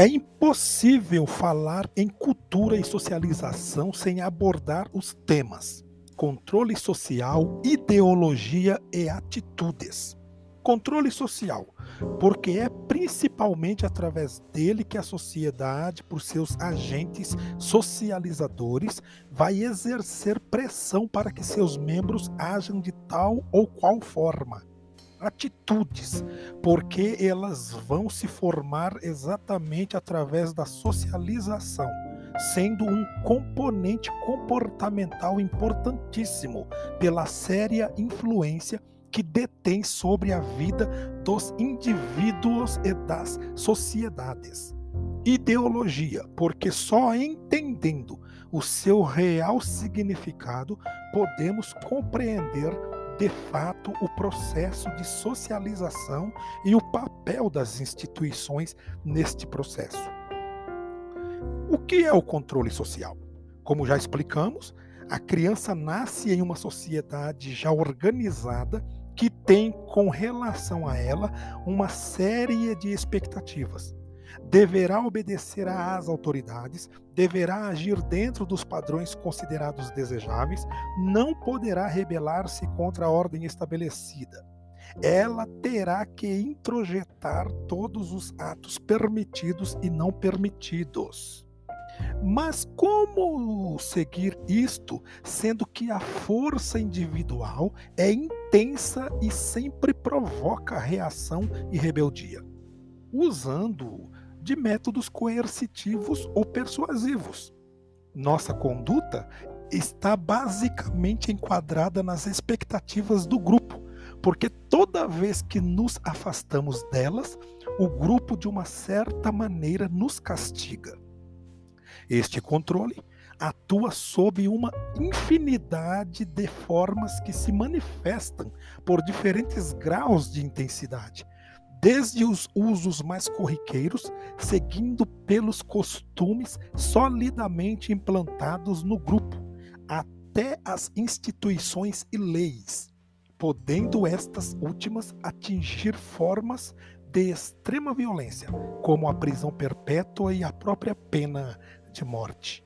É impossível falar em cultura e socialização sem abordar os temas controle social, ideologia e atitudes. Controle social, porque é principalmente através dele que a sociedade, por seus agentes socializadores, vai exercer pressão para que seus membros ajam de tal ou qual forma atitudes, porque elas vão se formar exatamente através da socialização, sendo um componente comportamental importantíssimo pela séria influência que detém sobre a vida dos indivíduos e das sociedades. Ideologia, porque só entendendo o seu real significado podemos compreender de fato o processo de socialização e o papel das instituições neste processo. O que é o controle social? Como já explicamos, a criança nasce em uma sociedade já organizada que tem com relação a ela uma série de expectativas deverá obedecer às autoridades, deverá agir dentro dos padrões considerados desejáveis, não poderá rebelar-se contra a ordem estabelecida. Ela terá que introjetar todos os atos permitidos e não permitidos. Mas como seguir isto, sendo que a força individual é intensa e sempre provoca reação e rebeldia? Usando de métodos coercitivos ou persuasivos. Nossa conduta está basicamente enquadrada nas expectativas do grupo, porque toda vez que nos afastamos delas, o grupo de uma certa maneira nos castiga. Este controle atua sob uma infinidade de formas que se manifestam por diferentes graus de intensidade, desde os usos mais corriqueiros, seguindo pelos costumes solidamente implantados no grupo, até as instituições e leis, podendo estas últimas atingir formas de extrema violência, como a prisão perpétua e a própria pena de morte.